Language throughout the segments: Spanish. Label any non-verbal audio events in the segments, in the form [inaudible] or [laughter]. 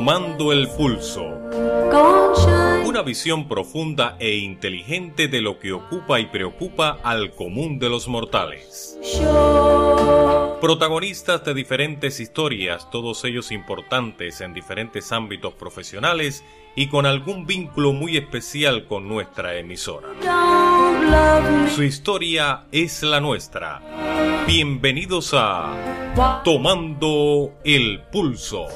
Tomando el pulso. Una visión profunda e inteligente de lo que ocupa y preocupa al común de los mortales. Protagonistas de diferentes historias, todos ellos importantes en diferentes ámbitos profesionales y con algún vínculo muy especial con nuestra emisora. Su historia es la nuestra. Bienvenidos a Tomando el Pulso.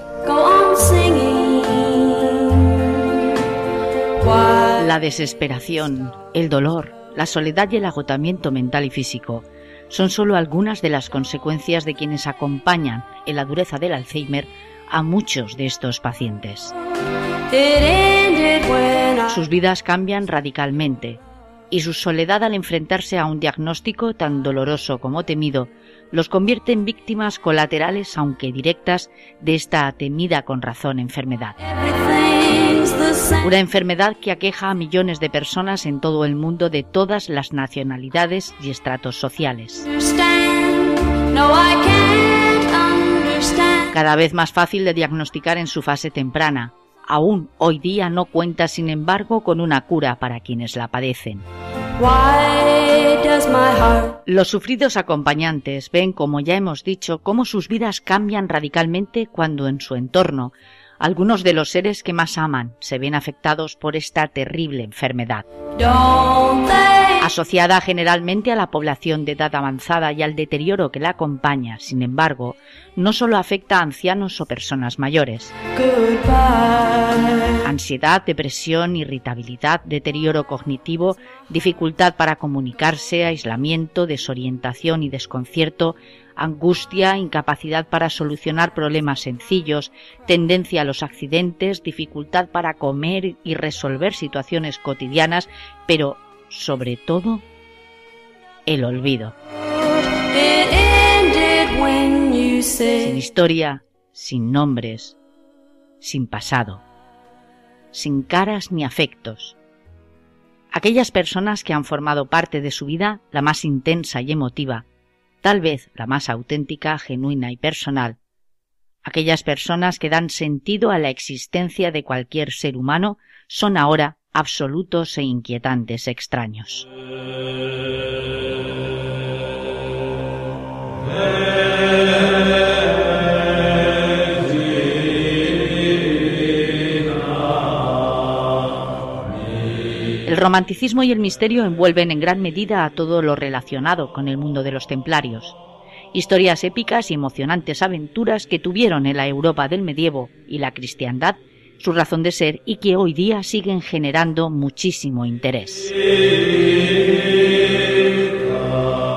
La desesperación, el dolor, la soledad y el agotamiento mental y físico son solo algunas de las consecuencias de quienes acompañan en la dureza del Alzheimer a muchos de estos pacientes. Sus vidas cambian radicalmente y su soledad al enfrentarse a un diagnóstico tan doloroso como temido los convierte en víctimas colaterales, aunque directas, de esta temida con razón enfermedad. Una enfermedad que aqueja a millones de personas en todo el mundo de todas las nacionalidades y estratos sociales. Cada vez más fácil de diagnosticar en su fase temprana. Aún hoy día no cuenta, sin embargo, con una cura para quienes la padecen. Los sufridos acompañantes ven, como ya hemos dicho, cómo sus vidas cambian radicalmente cuando en su entorno algunos de los seres que más aman se ven afectados por esta terrible enfermedad. Asociada generalmente a la población de edad avanzada y al deterioro que la acompaña, sin embargo, no solo afecta a ancianos o personas mayores. Ansiedad, depresión, irritabilidad, deterioro cognitivo, dificultad para comunicarse, aislamiento, desorientación y desconcierto angustia, incapacidad para solucionar problemas sencillos, tendencia a los accidentes, dificultad para comer y resolver situaciones cotidianas, pero sobre todo el olvido. Sin historia, sin nombres, sin pasado, sin caras ni afectos. Aquellas personas que han formado parte de su vida, la más intensa y emotiva, tal vez la más auténtica, genuina y personal, aquellas personas que dan sentido a la existencia de cualquier ser humano son ahora absolutos e inquietantes extraños. El romanticismo y el misterio envuelven en gran medida a todo lo relacionado con el mundo de los templarios. Historias épicas y emocionantes aventuras que tuvieron en la Europa del medievo y la cristiandad su razón de ser y que hoy día siguen generando muchísimo interés.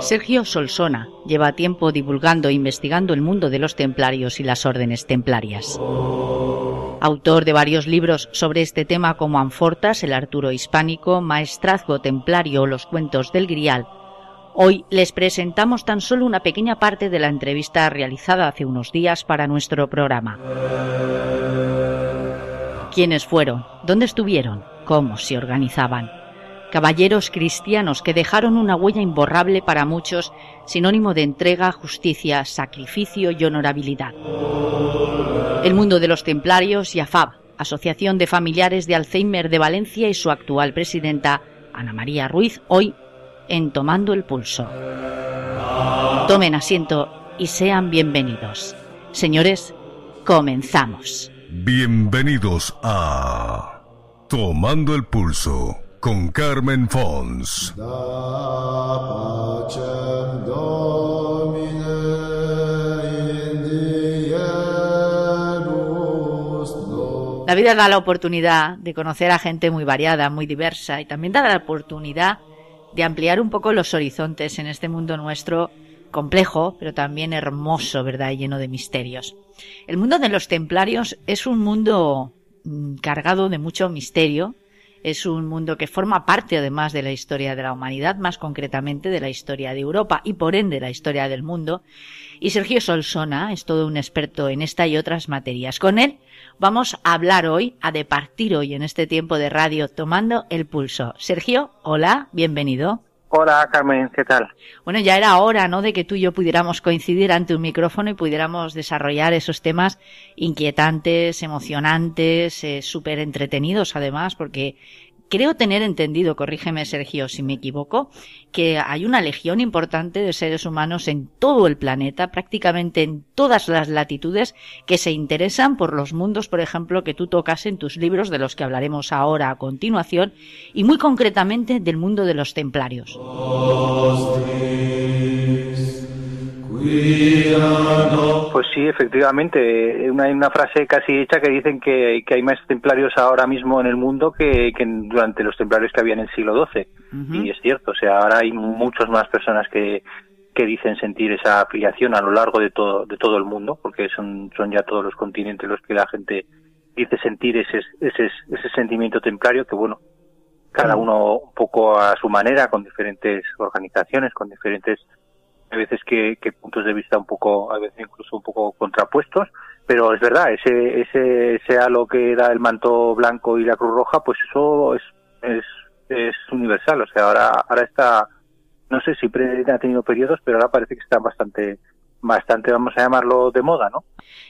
Sergio Solsona lleva tiempo divulgando e investigando el mundo de los templarios y las órdenes templarias. Autor de varios libros sobre este tema como Anfortas, el Arturo Hispánico, Maestrazgo Templario o los Cuentos del Grial, hoy les presentamos tan solo una pequeña parte de la entrevista realizada hace unos días para nuestro programa. ¿Quiénes fueron? ¿Dónde estuvieron? ¿Cómo se organizaban? Caballeros cristianos que dejaron una huella imborrable para muchos, sinónimo de entrega, justicia, sacrificio y honorabilidad el mundo de los templarios y AFAB, Asociación de Familiares de Alzheimer de Valencia y su actual presidenta, Ana María Ruiz, hoy en Tomando el Pulso. Tomen asiento y sean bienvenidos. Señores, comenzamos. Bienvenidos a Tomando el Pulso con Carmen Fons. La vida da la oportunidad de conocer a gente muy variada, muy diversa y también da la oportunidad de ampliar un poco los horizontes en este mundo nuestro complejo, pero también hermoso, ¿verdad? Y lleno de misterios. El mundo de los templarios es un mundo mm, cargado de mucho misterio, es un mundo que forma parte además de la historia de la humanidad, más concretamente de la historia de Europa y por ende la historia del mundo. Y Sergio Solsona es todo un experto en esta y otras materias. Con él vamos a hablar hoy, a departir hoy en este tiempo de radio tomando el pulso. Sergio, hola, bienvenido. Hola Carmen, ¿qué tal? Bueno, ya era hora, ¿no?, de que tú y yo pudiéramos coincidir ante un micrófono y pudiéramos desarrollar esos temas inquietantes, emocionantes, eh, súper entretenidos además, porque Creo tener entendido, corrígeme Sergio si me equivoco, que hay una legión importante de seres humanos en todo el planeta, prácticamente en todas las latitudes, que se interesan por los mundos, por ejemplo, que tú tocas en tus libros, de los que hablaremos ahora a continuación, y muy concretamente del mundo de los templarios. Pues sí, efectivamente. Una, una frase casi hecha que dicen que, hay más templarios ahora mismo en el mundo que, durante los templarios que había en el siglo XII. Y es cierto, o sea, ahora hay muchas más personas que, que dicen sentir esa afiliación a lo largo de todo, de todo el mundo, porque son, son ya todos los continentes los que la gente dice sentir ese, ese, ese sentimiento templario que, bueno, cada uno un poco a su manera, con diferentes organizaciones, con diferentes a veces que, puntos de vista un poco, a veces incluso un poco contrapuestos, pero es verdad, ese, ese, ese halo que da el manto blanco y la cruz roja, pues eso es, es, es universal, o sea, ahora, ahora está, no sé si ha tenido periodos, pero ahora parece que está bastante, bastante, vamos a llamarlo, de moda, ¿no?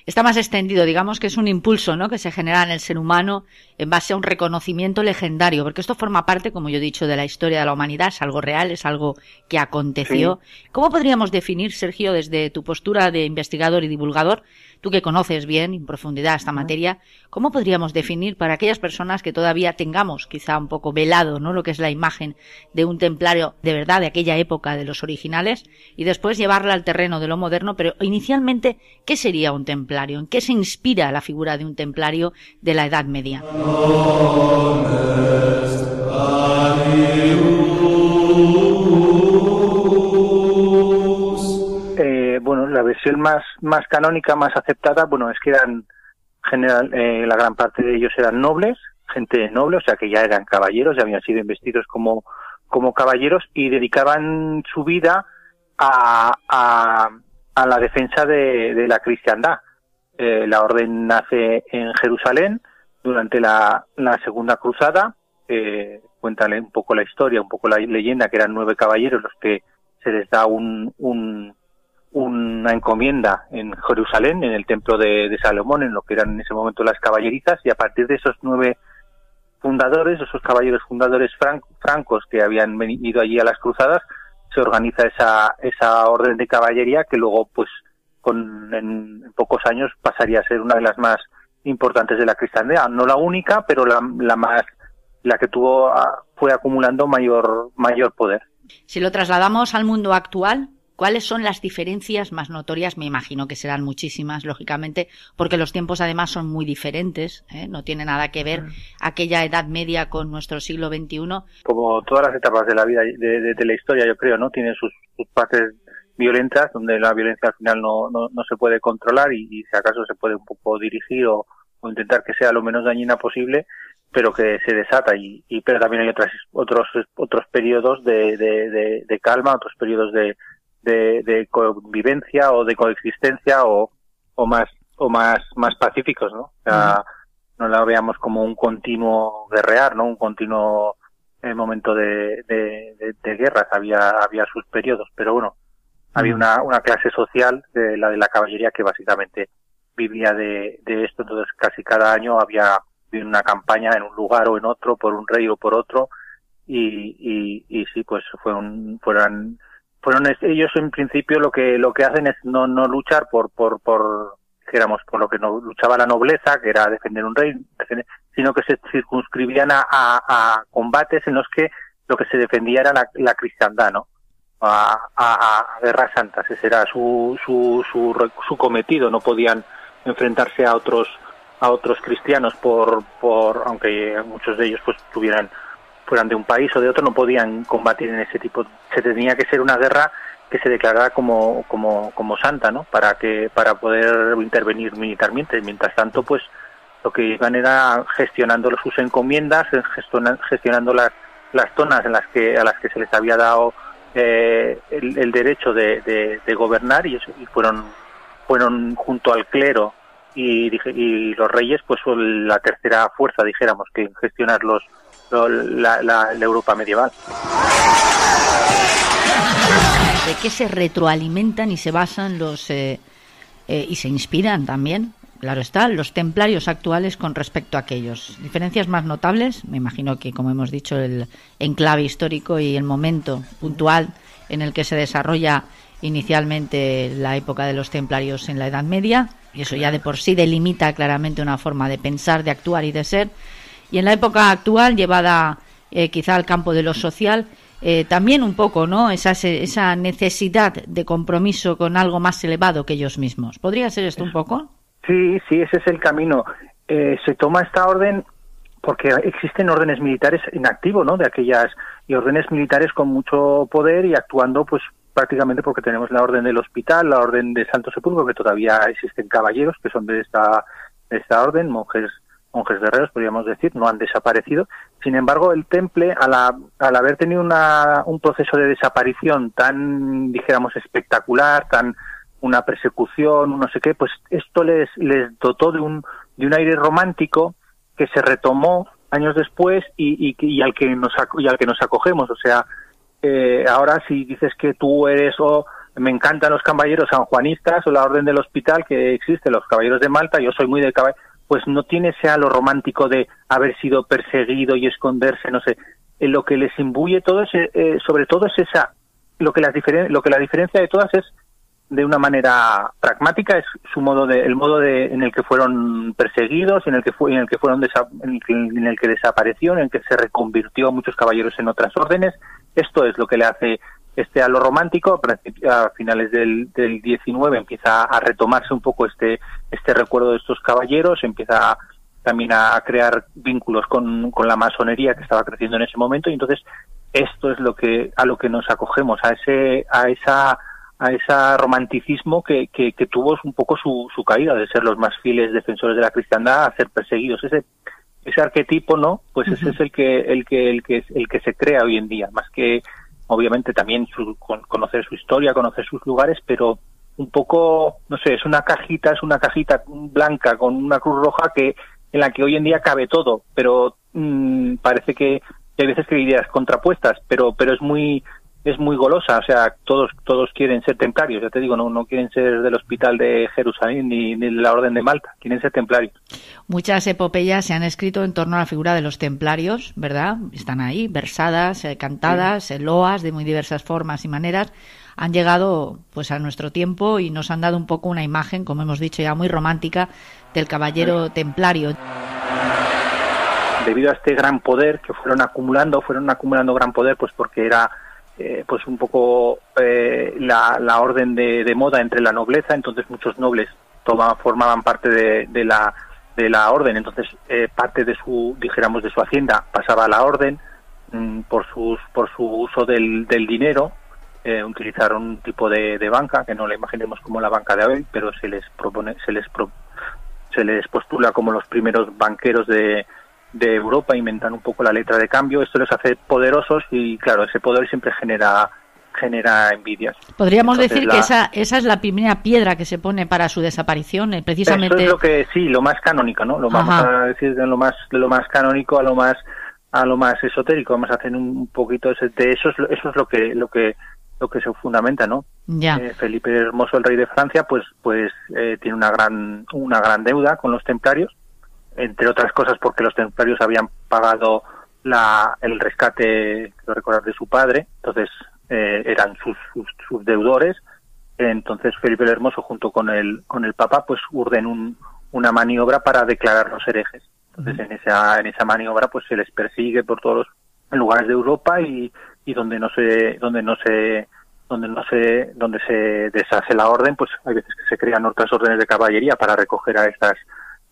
Está más extendido, digamos que es un impulso, ¿no? Que se genera en el ser humano en base a un reconocimiento legendario, porque esto forma parte, como yo he dicho, de la historia de la humanidad, es algo real, es algo que aconteció. ¿Cómo podríamos definir, Sergio, desde tu postura de investigador y divulgador, tú que conoces bien en profundidad esta materia, ¿cómo podríamos definir para aquellas personas que todavía tengamos quizá un poco velado, ¿no? Lo que es la imagen de un templario de verdad de aquella época de los originales y después llevarla al terreno de lo moderno, pero inicialmente, ¿qué sería un templario? ¿En qué se inspira la figura de un templario de la Edad Media? Versión más, más canónica, más aceptada, bueno, es que eran, general, eh, la gran parte de ellos eran nobles, gente noble, o sea que ya eran caballeros, ya habían sido investidos como, como caballeros y dedicaban su vida a, a, a la defensa de, de la cristiandad. Eh, la orden nace en Jerusalén durante la, la Segunda Cruzada. Eh, cuéntale un poco la historia, un poco la leyenda, que eran nueve caballeros los que se les da un, un, una encomienda en Jerusalén, en el templo de, Salomón, en lo que eran en ese momento las caballerizas, y a partir de esos nueve fundadores, esos caballeros fundadores francos que habían venido allí a las cruzadas, se organiza esa, esa orden de caballería que luego, pues, con, en, pocos años pasaría a ser una de las más importantes de la cristiandad. No la única, pero la, la más, la que tuvo, ah, fue acumulando mayor, mayor poder. Si lo trasladamos al mundo actual, ¿Cuáles son las diferencias más notorias? Me imagino que serán muchísimas, lógicamente, porque los tiempos además son muy diferentes, ¿eh? no tiene nada que ver aquella edad media con nuestro siglo XXI. Como todas las etapas de la vida, de, la historia, yo creo, ¿no? Tienen sus, partes violentas, donde la violencia al final no, no, se puede controlar y, si acaso se puede un poco dirigir o, intentar que sea lo menos dañina posible, pero que se desata y, pero también hay otras, otros otros periodos de, de calma, otros periodos de, de, convivencia o de coexistencia o, o más o más más pacíficos no o sea, no la veamos como un continuo guerrear no un continuo eh, momento de, de, de, guerras había había sus periodos pero bueno había una, una clase social de la de la caballería que básicamente vivía de, de esto. Entonces casi cada año había una campaña en un lugar o en otro por un rey o por otro y, y, y sí pues fue un, fueron fueron ellos en principio lo que lo que hacen es no no luchar por por por dijéramos por lo que no luchaba la nobleza que era defender un rey sino que se circunscribían a, a, combates en los que lo que se defendía era la, la cristiandad no a, a, guerras santas ese era su, su su su cometido no podían enfrentarse a otros a otros cristianos por por aunque muchos de ellos pues tuvieran fueran de un país o de otro no podían combatir en ese tipo. Se tenía que ser una guerra que se declarara como como como santa no para que para poder intervenir militarmente. Mientras tanto pues lo que iban era gestionando sus encomiendas gestionando las las zonas en las que a las que se les había dado eh, el, derecho de, de, gobernar y, eso, y fueron fueron junto al clero y, y los reyes pues la tercera fuerza dijéramos que gestionar los la, Europa medieval. qué se retroalimentan y se basan los eh, eh, y se inspiran también, claro está, los templarios actuales con respecto a aquellos. Diferencias más notables, me imagino que, como hemos dicho, el enclave histórico y el momento puntual en el que se desarrolla inicialmente la época de los templarios en la Edad Media, y eso ya de por sí delimita claramente una forma de pensar, de actuar y de ser. Y en la época actual, llevada eh, quizá al campo de lo social, eh, también un poco, ¿no? Esa, esa necesidad de compromiso con algo más elevado que ellos mismos. ¿Podría ser esto un poco? Sí, sí, ese es el camino. Eh, se toma esta orden porque existen órdenes militares en activo, ¿no? De aquellas y órdenes militares con mucho poder y actuando, pues prácticamente porque tenemos la orden del hospital, la orden de Santo Sepulcro, que todavía existen caballeros que son de esta de esta orden, monjes monjes guerreros, podríamos decir, no han desaparecido. Sin embargo, el temple, al, al haber tenido una, un proceso de desaparición tan, dijéramos, espectacular, tan una persecución, no sé qué, pues esto les, dotó de un, de un aire romántico que se retomó años después y, y, al que nos y al que nos acogemos o sea eh, ahora si dices que tú eres o me encantan los caballeros sanjuanistas o la orden del hospital que existe los caballeros de Malta yo soy muy de caballeros pues no tiene ese lo romántico de haber sido perseguido y esconderse, no sé. Eh, lo que les imbuye todo es, eh, sobre todo es esa, lo que, las lo que la diferencia de todas es de una manera pragmática es su modo de el modo de en el que fueron perseguidos en el que fue en el que fueron en, el que, desapareció en el que se reconvirtió a muchos caballeros en otras órdenes esto es lo que le hace este a lo romántico a finales del, del 19 empieza a retomarse un poco este este recuerdo de estos caballeros empieza también a, crear vínculos con, con, la masonería que estaba creciendo en ese momento y entonces esto es lo que a lo que nos acogemos a ese a esa a ese romanticismo que, que, tuvo un poco su, su caída de ser los más fieles defensores de la cristiandad a ser perseguidos. Ese ese arquetipo no pues ese es el que el que el que el que se crea hoy en día más que obviamente también su, conocer su historia, conocer sus lugares, pero un poco, no sé, es una cajita, es una cajita blanca con una cruz roja que en la que hoy en día cabe todo, pero mm, parece que hay veces que hay ideas contrapuestas, pero pero es muy es muy golosa, o sea, todos todos quieren ser templarios, ya te digo, no, no quieren ser del hospital de Jerusalén ni, de la Orden de Malta, quieren ser templarios. Muchas epopeyas se han escrito en torno a la figura de los templarios, ¿verdad? Están ahí, versadas, eh, cantadas, eh, loas de muy diversas formas y maneras. Han llegado pues a nuestro tiempo y nos han dado un poco una imagen, como hemos dicho ya, muy romántica del caballero templario debido a este gran poder que fueron acumulando, fueron acumulando gran poder, pues porque era eh, pues un poco eh, la, la, orden de, de, moda entre la nobleza, entonces muchos nobles tomaban, formaban parte de, de, la, de la orden, entonces eh, parte de su, dijéramos, de su hacienda pasaba a la orden mm, por, sus, por su uso del, del dinero, utilizaron un tipo de, de, banca que no la imaginemos como la banca de Abel, pero se les propone, se les se les postula como los primeros banqueros de, de Europa inventan un poco la letra de cambio. Esto les hace poderosos y, claro, ese poder siempre genera genera envidias. Podríamos decir que esa, esa es la primera piedra que se pone para su desaparición, eh, precisamente. Eso es lo que sí, lo más canónico, ¿no? Lo vamos a decir de lo más lo más canónico a lo más a lo más esotérico. Vamos a hacer un poquito de eso. Eso es lo que lo que lo que se fundamenta, ¿no? Ya. Eh, Felipe Hermoso, el rey de Francia, pues pues eh, tiene una gran una gran deuda con los templarios entre otras cosas porque los templarios habían pagado la, el rescate, quiero recordar, de su padre, entonces eh, eran sus, sus, deudores. Entonces Felipe el Hermoso junto con el, con el Papa pues urden un, una maniobra para declarar los herejes. Entonces en esa, en esa maniobra pues se les persigue por todos los lugares de Europa y, y donde no se, donde no se, donde no se, donde se deshace la orden, pues hay veces que se crean otras órdenes de caballería para recoger a estas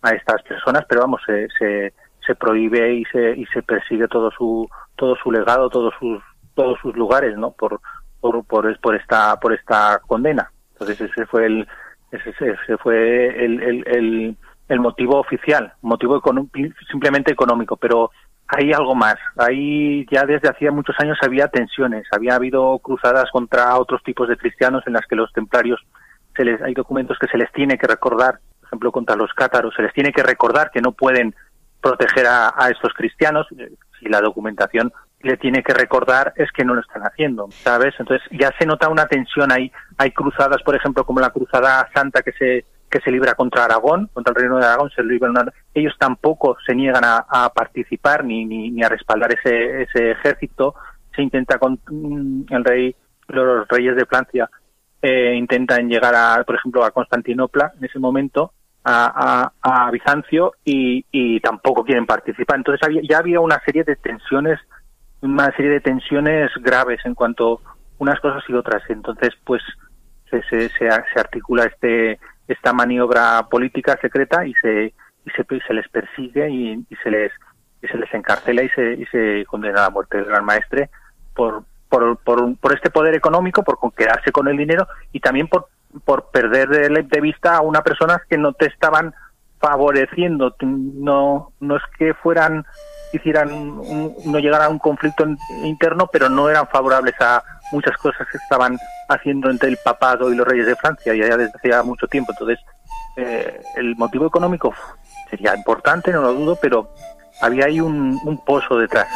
a estas personas, pero vamos, se, se, se prohíbe y se, y se persigue todo su, todo su legado, todos sus, todos sus lugares, ¿no? Por, por, por, por esta, por esta condena. Entonces ese fue el, ese, ese fue el, el, el, el motivo oficial, motivo simplemente económico, pero hay algo más. Ahí ya desde hacía muchos años había tensiones, había habido cruzadas contra otros tipos de cristianos en las que los templarios se les, hay documentos que se les tiene que recordar contra los cátaros, se les tiene que recordar que no pueden proteger a, estos cristianos, si la documentación le tiene que recordar es que no lo están haciendo, ¿sabes? Entonces ya se nota una tensión ahí. Hay cruzadas, por ejemplo, como la cruzada santa que se que se libra contra Aragón, contra el reino de Aragón, se libra ellos tampoco se niegan a, participar ni, ni, a respaldar ese, ese ejército. Se intenta con mm, el rey, los reyes de Francia eh, intentan llegar a, por ejemplo, a Constantinopla en ese momento, a, a, Bizancio y, y, tampoco quieren participar. Entonces ya había una serie de tensiones una serie de tensiones graves en cuanto unas cosas y otras. Entonces, pues se, se, se, articula este esta maniobra política secreta y se y se, se les persigue y, se les y se les encarcela y se, y se condena a la muerte del gran maestre por por, por, por este poder económico, por quedarse con el dinero y también por, por perder de, de vista a una persona que no te estaban favoreciendo. No, no es que fueran hicieran no llegaran a un conflicto interno, pero no eran favorables a muchas cosas que estaban haciendo entre el papado y los reyes de Francia, y ya desde hacía mucho tiempo. Entonces, eh, el motivo económico sería importante, no lo dudo, pero había ahí un, un pozo detrás.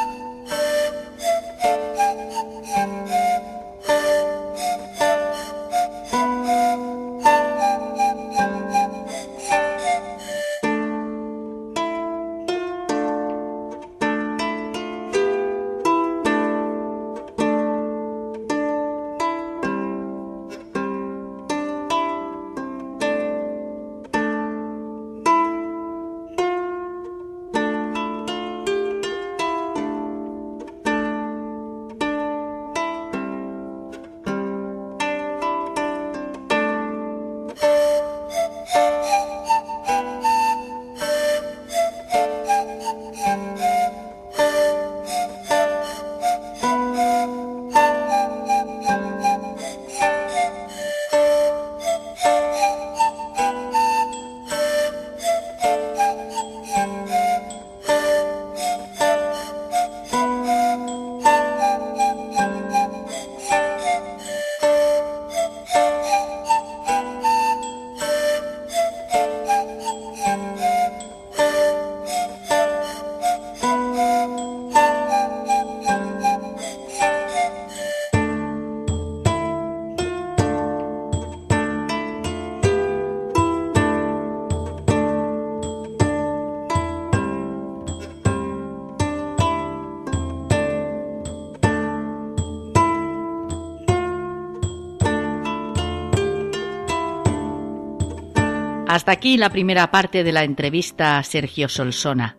Hasta aquí la primera parte de la entrevista a Sergio Solsona.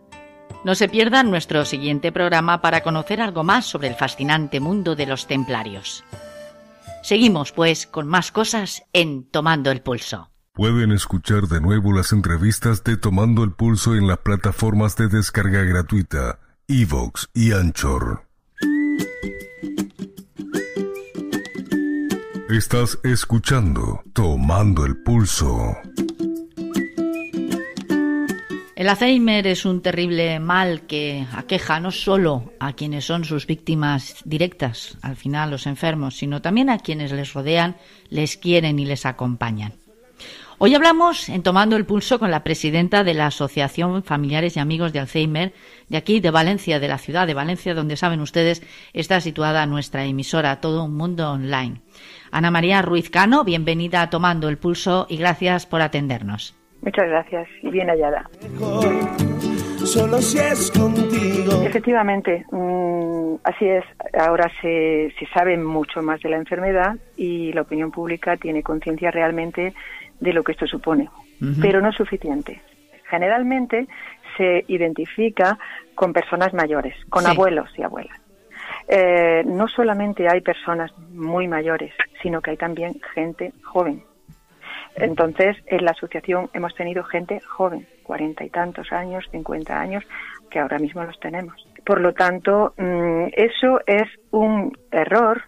No se pierdan nuestro siguiente programa para conocer algo más sobre el fascinante mundo de los templarios. Seguimos, pues, con más cosas en Tomando el Pulso. Pueden escuchar de nuevo las entrevistas de Tomando el Pulso en las plataformas de descarga gratuita, Evox y Anchor. Estás escuchando Tomando el Pulso. El Alzheimer es un terrible mal que aqueja no solo a quienes son sus víctimas directas, al final los enfermos, sino también a quienes les rodean, les quieren y les acompañan. Hoy hablamos en Tomando el Pulso con la presidenta de la Asociación Familiares y Amigos de Alzheimer de aquí, de Valencia, de la ciudad de Valencia, donde saben ustedes está situada nuestra emisora Todo un Mundo Online. Ana María Ruiz Cano, bienvenida a Tomando el Pulso y gracias por atendernos. Muchas gracias y bien hallada. Solo si es contigo. Efectivamente, mm, así es. Ahora se, se sabe mucho más de la enfermedad y la opinión pública tiene conciencia realmente de lo que esto supone, pero no es suficiente. Generalmente se identifica con personas mayores, con abuelos y abuelas. Eh, no solamente hay personas muy mayores, sino que hay también gente joven entonces, en la asociación hemos tenido gente joven, cuarenta y tantos años, cincuenta años, que ahora mismo los tenemos. Por lo tanto, mm, eso es un error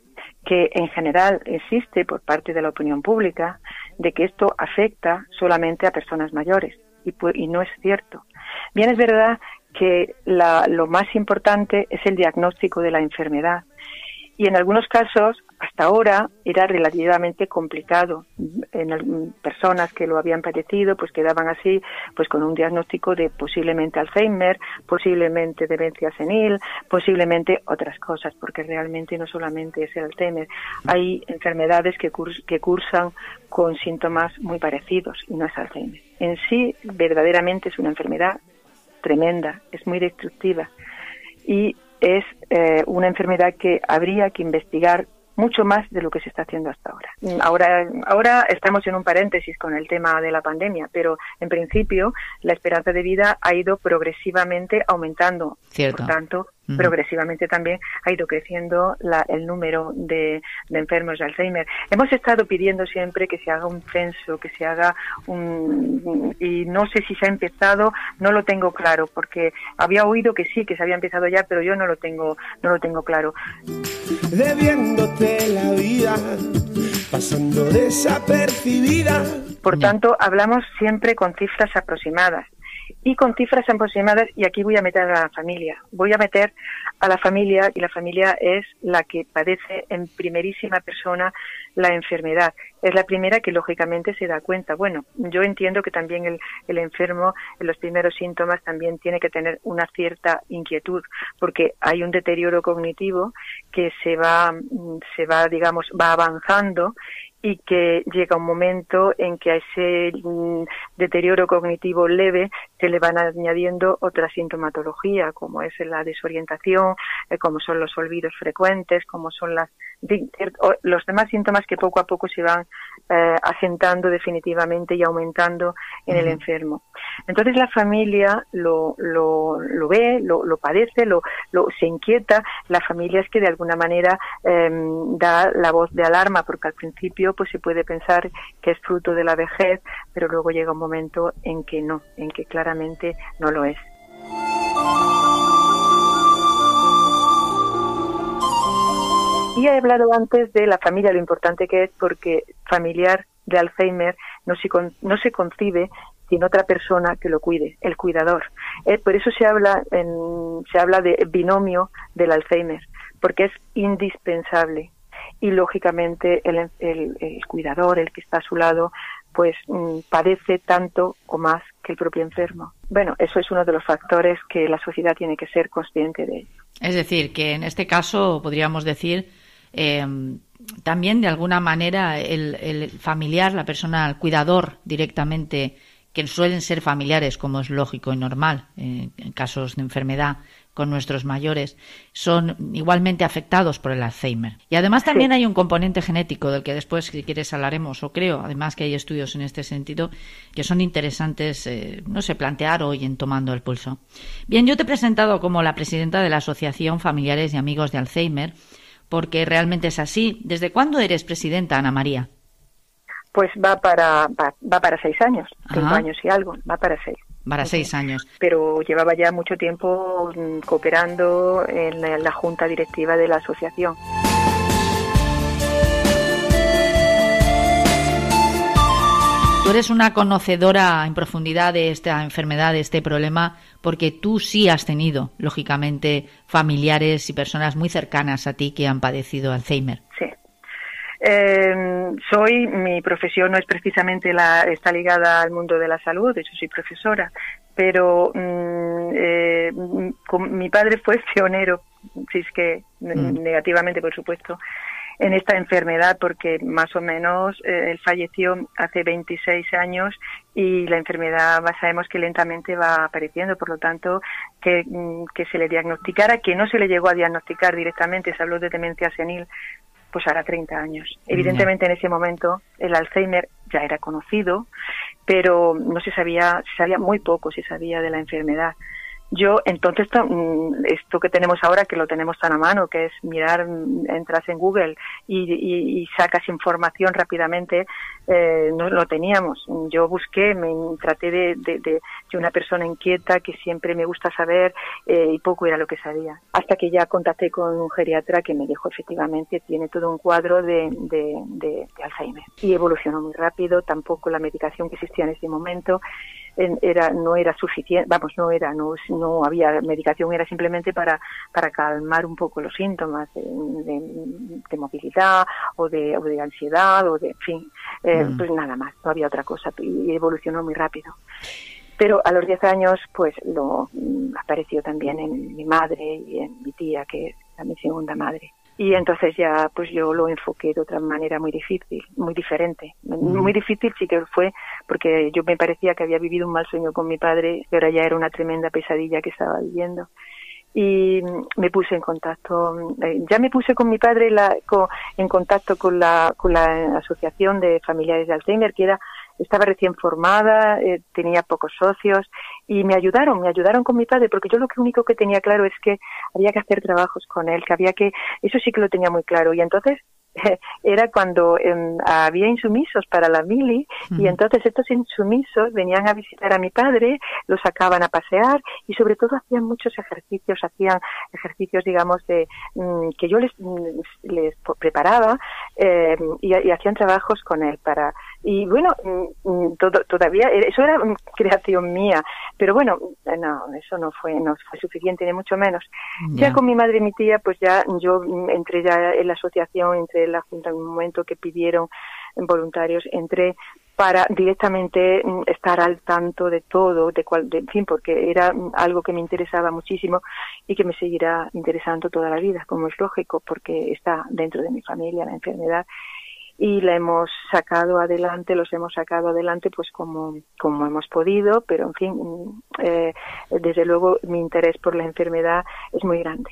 que en general existe por parte de la opinión pública de que esto afecta solamente a personas mayores y, no es cierto. Bien es verdad que lo más importante es el diagnóstico de la enfermedad y en algunos casos hasta ahora era relativamente complicado. En personas que lo habían padecido, pues quedaban así, pues con un diagnóstico de posiblemente Alzheimer, posiblemente demencia senil, posiblemente otras cosas, porque realmente no solamente es el Alzheimer, hay enfermedades que, que cursan con síntomas muy parecidos y no es Alzheimer. En sí, verdaderamente es una enfermedad tremenda, es muy destructiva. Y es eh, una enfermedad que habría que investigar mucho más de lo que se está haciendo hasta ahora. Ahora, ahora estamos en un paréntesis con el tema de la pandemia, pero en principio la esperanza de vida ha ido progresivamente aumentando. Cierto. Por tanto, progresivamente también ha ido creciendo la, el número de, enfermos de Alzheimer. Hemos estado pidiendo siempre que se haga un censo, que se haga un... y no sé si se ha empezado, no lo tengo claro, porque había oído que sí, que se había empezado ya, pero yo no lo tengo, no lo tengo claro. Debiéndote la vida, pasando desapercibida. Por tanto, hablamos siempre con cifras aproximadas y con cifras aproximadas y aquí voy a meter a la familia. Voy a meter a la familia y la familia es la que padece en primerísima persona la enfermedad. Es la primera que lógicamente se da cuenta. Bueno, yo entiendo que también el, el enfermo en los primeros síntomas también tiene que tener una cierta inquietud porque hay un deterioro cognitivo que se va, se va, digamos, va avanzando y que llega un momento en que a ese mm, deterioro cognitivo leve se le van añadiendo otra sintomatología, como es la desorientación, eh, como son los olvidos frecuentes, como son las los demás síntomas que poco a poco se van eh, asentando definitivamente y aumentando en el enfermo. Entonces la familia lo, lo, lo ve, lo, lo padece, lo, lo, se inquieta. La familia es que de alguna manera em, da la voz de alarma porque al principio pues se puede pensar que es fruto de la vejez, pero luego llega un momento en que no, en que claramente no lo es. Y he hablado antes de la familia, lo importante que es, porque familiar de Alzheimer no se, no se concibe sin otra persona que lo cuide, el cuidador. Eh, por eso se habla, en, se habla de binomio del Alzheimer, porque es indispensable. Y lógicamente el, el, cuidador, el que está a su lado, pues mm, padece tanto o más que el propio enfermo. Bueno, eso es uno de los factores que la sociedad tiene que ser consciente de. Es decir, que en este caso podríamos decir eh, también de alguna manera el, familiar, la persona, el cuidador directamente, que suelen ser familiares, como es lógico y normal eh, en casos de enfermedad con nuestros mayores, son igualmente afectados por el Alzheimer. Y además también hay un componente genético del que después, si quieres, hablaremos, o creo, además que hay estudios en este sentido que son interesantes, eh, no sé, plantear hoy en Tomando el Pulso. Bien, yo te he presentado como la presidenta de la Asociación Familiares y Amigos de Alzheimer, porque realmente es así. ¿Desde cuándo eres presidenta, Ana María? Pues va para, va, para seis años, cinco años y algo, va para seis. Para seis años. Pero llevaba ya mucho tiempo mm, cooperando en la junta directiva de la asociación. Tú eres una conocedora en profundidad de esta enfermedad, de este problema, porque tú sí has tenido, lógicamente, familiares y personas muy cercanas a ti que han padecido Alzheimer. Eh, soy, mi profesión no es precisamente la, está ligada al mundo de la salud, de hecho soy profesora, pero mm, eh, mi padre fue pionero, si es que mm. negativamente, por supuesto, en esta enfermedad porque más o menos eh, él falleció hace 26 años y la enfermedad sabemos que lentamente va apareciendo, por lo tanto que, mm, que se le diagnosticara, que no se le llegó a diagnosticar directamente, se habló de demencia senil, pues hará 30 años. Evidentemente en ese momento el Alzheimer ya era conocido, pero no se sabía, se sabía muy poco, se sabía de la enfermedad. Yo, entonces, mm, esto que tenemos ahora, que lo tenemos tan a mano, que es mirar, mm, entras en Google y, sacas información rápidamente, eh, no lo teníamos. Yo busqué, me traté de, de, una persona inquieta que siempre me gusta saber eh, y poco era lo que sabía. Hasta que ya contacté con un geriatra que me dijo efectivamente tiene todo un cuadro de, de Alzheimer. Y evolucionó muy rápido, tampoco la medicación que existía en ese momento era no era suficiente vamos no era no no había medicación era simplemente para para calmar un poco los síntomas de, movilidad o de, o de ansiedad o de en fin eh, mm. pues nada más, no había otra cosa y evolucionó muy rápido. Pero a los 10 años, pues lo mm, apareció también en mi madre y en mi tía, que es mi segunda madre. Y entonces ya, pues yo lo enfoqué de otra manera muy difícil, muy diferente. Muy difícil sí que fue porque yo me parecía que había vivido un mal sueño con mi padre, pero ya era una tremenda pesadilla que estaba viviendo y me puse en contacto, eh, ya me puse con mi padre la, en contacto con la, con la Asociación de Familiares de Alzheimer, que era estaba recién formada, eh, tenía pocos socios y me ayudaron, me ayudaron con mi padre porque yo lo único que tenía claro es que había que hacer trabajos con él, que había que, eso sí que lo tenía muy claro. Y entonces [laughs] era cuando em, había insumisos para la mili y entonces estos insumisos venían a visitar a mi padre, lo sacaban a pasear y sobre todo hacían muchos ejercicios, hacían ejercicios digamos de mm, que yo les, mm, les preparaba em, y, hacían trabajos con él para y bueno mm, todo, todavía eso era [laughs] creación mía pero bueno no eso no fue no fue suficiente ni mucho menos. Ya con mi madre y mi tía pues ya yo entré ya en la asociación entre la Junta en un momento que pidieron voluntarios, entré para directamente mm, estar al tanto de todo, de cual, en fin, porque era mm, algo que me interesaba muchísimo y que me seguirá interesando toda la vida, como es lógico, porque está dentro de mi familia la enfermedad y la hemos sacado adelante, los hemos sacado adelante pues como, como hemos podido, pero en fin, eh, desde luego mi interés por la enfermedad es muy grande.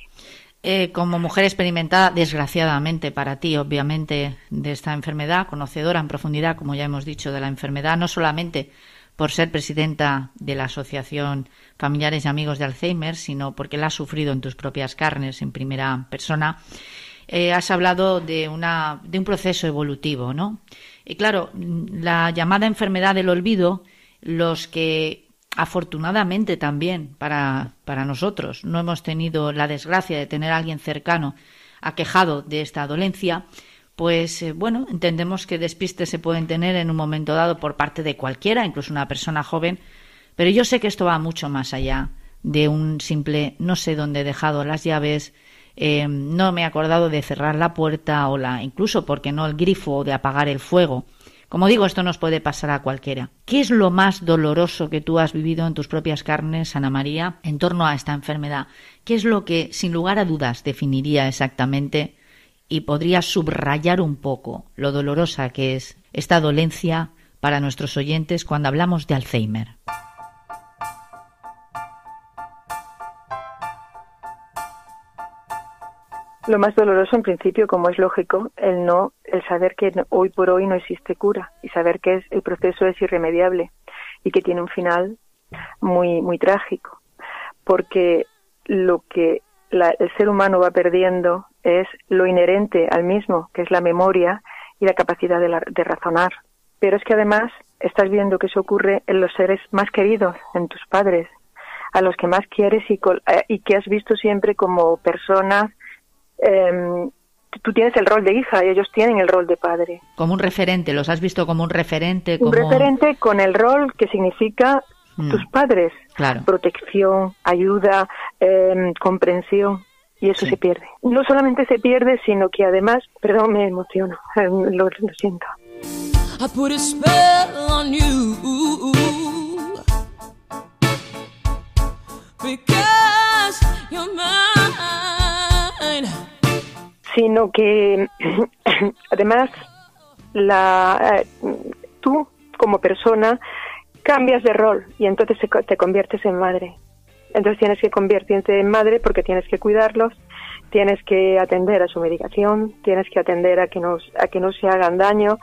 Eh, como mujer experimentada, desgraciadamente para ti, obviamente, de esta enfermedad, conocedora en profundidad, como ya hemos dicho, de la enfermedad, no solamente por ser presidenta de la Asociación Familiares y Amigos de Alzheimer, sino porque la has sufrido en tus propias carnes, en primera persona, eh, has hablado de, una, de un proceso evolutivo, ¿no? Y claro, la llamada enfermedad del olvido, los que afortunadamente también para, para nosotros no hemos tenido la desgracia de tener a alguien cercano aquejado de esta dolencia, pues eh, bueno, entendemos que despistes se pueden tener en un momento dado por parte de cualquiera, incluso una persona joven, pero yo sé que esto va mucho más allá de un simple no sé dónde he dejado las llaves, eh, no me he acordado de cerrar la puerta o la incluso porque no el grifo o de apagar el fuego. Como digo, esto nos puede pasar a cualquiera. ¿Qué es lo más doloroso que tú has vivido en tus propias carnes, Ana María, en torno a esta enfermedad? ¿Qué es lo que, sin lugar a dudas, definiría exactamente y podría subrayar un poco lo dolorosa que es esta dolencia para nuestros oyentes cuando hablamos de Alzheimer? Lo más doloroso en principio, como es lógico, el no, el saber que hoy por hoy no existe cura y saber que es, el proceso es irremediable y que tiene un final muy, muy trágico. Porque lo que el ser humano va perdiendo es lo inherente al mismo, que es la memoria y la capacidad de, de razonar. Pero es que además estás viendo que eso ocurre en los seres más queridos, en tus padres, a los que más quieres y, eh, y que has visto siempre como personas eh, tú tienes el rol de hija y ellos tienen el rol de padre. Como un referente, los has visto como un referente. Un referente con el rol que significa mm. tus padres. Claro. Protección, ayuda, em, comprensión. Y eso se pierde. No solamente se pierde, sino que además, perdón, me emociono, [laughs] lo, lo siento. Sino que [clears throat] además la, eh, tú como persona cambias de rol y entonces te conviertes en madre. Entonces tienes que convertirte en madre porque tienes que cuidarlos, tienes que atender a su medicación, tienes que atender a que, nos, a que no se hagan daño.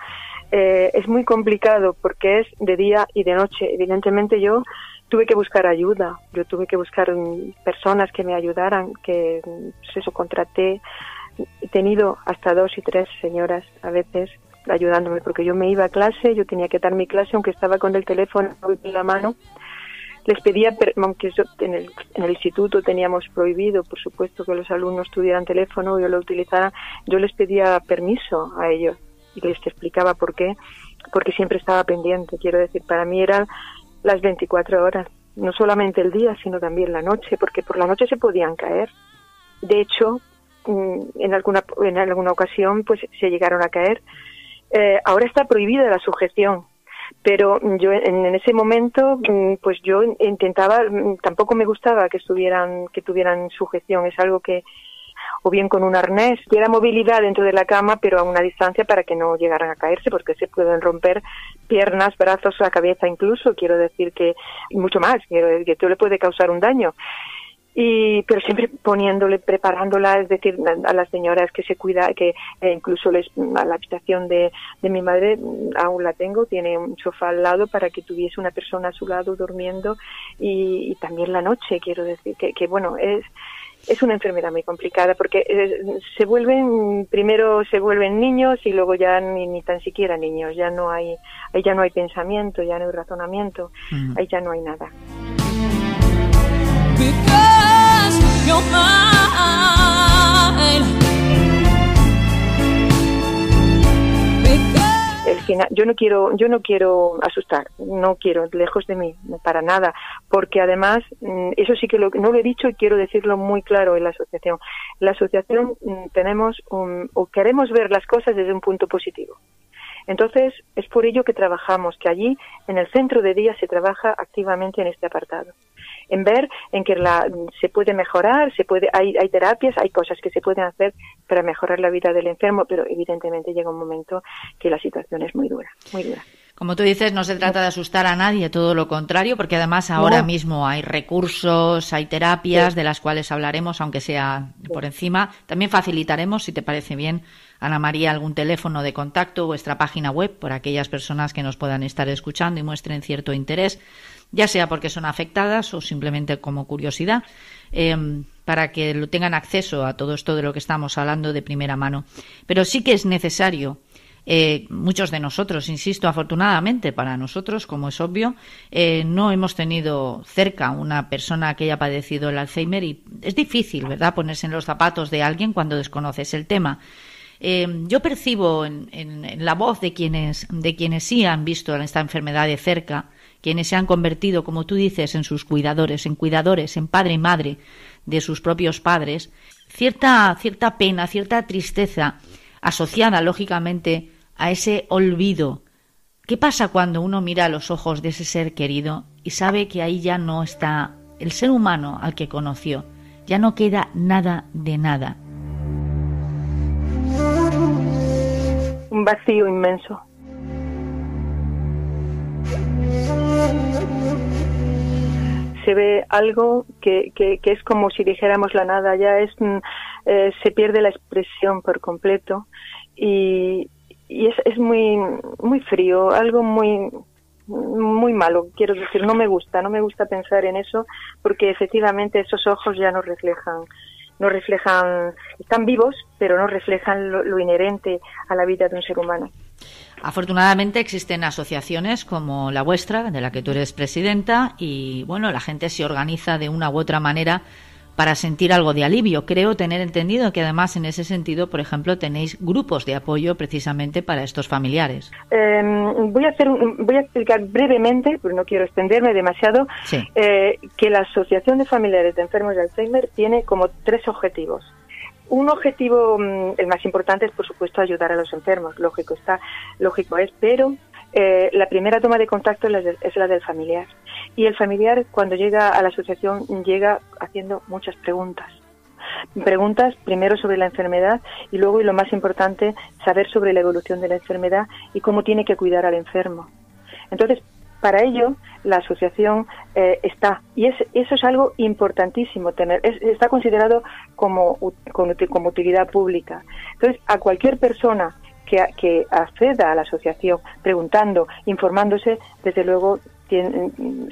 Eh, es muy complicado porque es de día y de noche. Evidentemente yo tuve que buscar ayuda, yo tuve que buscar personas que me ayudaran, que pues eso contraté he tenido hasta dos y tres señoras a veces ayudándome porque yo me iba a clase, yo tenía que dar mi clase aunque estaba con el teléfono en la mano. Les pedía, aunque en, el, en el instituto teníamos prohibido, por supuesto, que los alumnos tuvieran teléfono, yo lo utilizara, yo les pedía permiso a ellos y les explicaba por qué, porque siempre estaba pendiente. Quiero decir, para mí eran las 24 horas, no solamente el día, sino también la noche, porque por la noche se podían caer. De hecho, en alguna en alguna ocasión pues se llegaron a caer. Eh, ahora está prohibida la sujeción, pero yo en, ese momento, mm, pues yo intentaba, mm, tampoco me gustaba que estuvieran, que tuvieran sujeción, es algo que, o bien con un arnés, que movilidad dentro de la cama, pero a una distancia para que no llegaran a caerse, porque se pueden romper piernas, brazos, la cabeza incluso, quiero decir que, mucho más, quiero decir que esto le puede causar un daño y pero siempre poniéndole preparándola es decir a las señoras que se cuida que eh, incluso les, a la habitación de, de, mi madre aún la tengo tiene un sofá al lado para que tuviese una persona a su lado durmiendo y, también la noche quiero decir que, que bueno es es una enfermedad muy complicada porque eh, se vuelven primero se vuelven niños y luego ya ni, ni, tan siquiera niños ya no hay ahí ya no hay pensamiento ya no hay razonamiento ahí ya no hay nada el final, yo no quiero, yo no quiero asustar, no quiero, lejos de mí, para nada, porque además, mm, eso sí que lo, no lo he dicho y quiero decirlo muy claro en la asociación. La asociación mm, tenemos o queremos ver las cosas desde un punto positivo. Entonces, es por ello que trabajamos, que allí, en el centro de día, se trabaja activamente en este apartado en ver en que la, se puede mejorar, se puede, hay, hay terapias, hay cosas que se pueden hacer para mejorar la vida del enfermo, pero evidentemente llega un momento que la situación es muy dura, muy dura. Como tú dices, no se trata de asustar a nadie, todo lo contrario, porque además ahora mismo hay recursos, hay terapias de las cuales hablaremos, aunque sea por encima. También facilitaremos, si te parece bien, Ana María, algún teléfono de contacto, vuestra página web, por aquellas personas que nos puedan estar escuchando y muestren cierto interés ya sea porque son afectadas o simplemente como curiosidad, em, para que tengan acceso a todo esto de lo que estamos hablando de primera mano. Pero sí que es necesario eh, muchos de nosotros, insisto, afortunadamente para nosotros, como es obvio, eh, no hemos tenido cerca una persona que haya padecido el Alzheimer y es difícil, ¿verdad?, ponerse en los zapatos de alguien cuando desconoces el tema. Em, yo percibo en, en, la voz de quienes, de quienes sí han visto esta enfermedad de cerca quienes se han convertido, como tú dices, en sus cuidadores, en cuidadores, en padre y madre de sus propios padres, cierta, cierta pena, cierta tristeza asociada, lógicamente, a ese olvido. ¿Qué pasa cuando uno mira a los ojos de ese ser querido y sabe que ahí ya no está el ser humano al que conoció? Ya no queda nada de nada. Un vacío inmenso. Se ve algo que, que, es como si dijéramos la nada, ya es mm, eh, se pierde la expresión por completo y, y es, es muy muy frío, algo muy muy malo, quiero decir, no me gusta, no me gusta pensar en eso porque efectivamente esos ojos ya no reflejan no reflejan, están vivos, pero no reflejan lo inherente a la vida de un ser humano. Afortunadamente existen asociaciones como la vuestra, de la que tú eres presidenta, y bueno, la gente se organiza de una u otra manera para sentir algo de alivio. Creo tener entendido que además en ese sentido, por ejemplo, tenéis grupos de apoyo precisamente para estos familiares. Em, voy, a hacer voy a explicar brevemente, pero no quiero extenderme demasiado, eh, que la Asociación de Familiares de Enfermos de Alzheimer tiene como tres objetivos. Un objetivo, mm, el más importante es, por supuesto, ayudar a los enfermos. Lógico está, lógico es, pero eh, la primera toma de contacto es la, del familiar. Y el familiar, cuando llega a la asociación, llega haciendo muchas preguntas. Preguntas primero sobre la enfermedad y luego, y lo más importante, saber sobre la evolución de la enfermedad y cómo tiene que cuidar al enfermo. Entonces, para ello, la asociación eh, está, y es, eso es algo importantísimo tener, está considerado como, como, utilidad pública. Entonces, a cualquier persona que, que acceda a la asociación preguntando, informándose, desde luego